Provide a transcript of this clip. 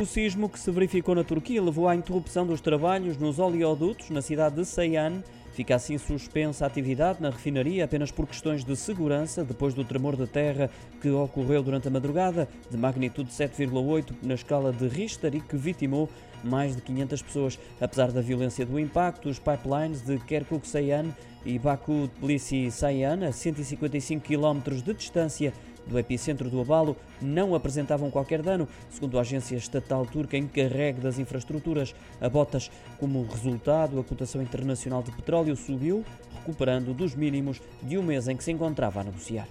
O sismo que se verificou na Turquia levou à interrupção dos trabalhos nos oleodutos na cidade de Seyhan. Fica assim suspensa a atividade na refinaria apenas por questões de segurança, depois do tremor de terra que ocorreu durante a madrugada, de magnitude 7,8 na escala de Richter e que vitimou mais de 500 pessoas. Apesar da violência do impacto, os pipelines de Kerkuk-Seyhan e Baku-Tbilisi-Seyhan, a 155 km de distância, do epicentro do abalo não apresentavam qualquer dano, segundo a agência estatal turca encarregue das infraestruturas. A Botas, como resultado, a cotação internacional de petróleo subiu, recuperando dos mínimos de um mês em que se encontrava a negociar.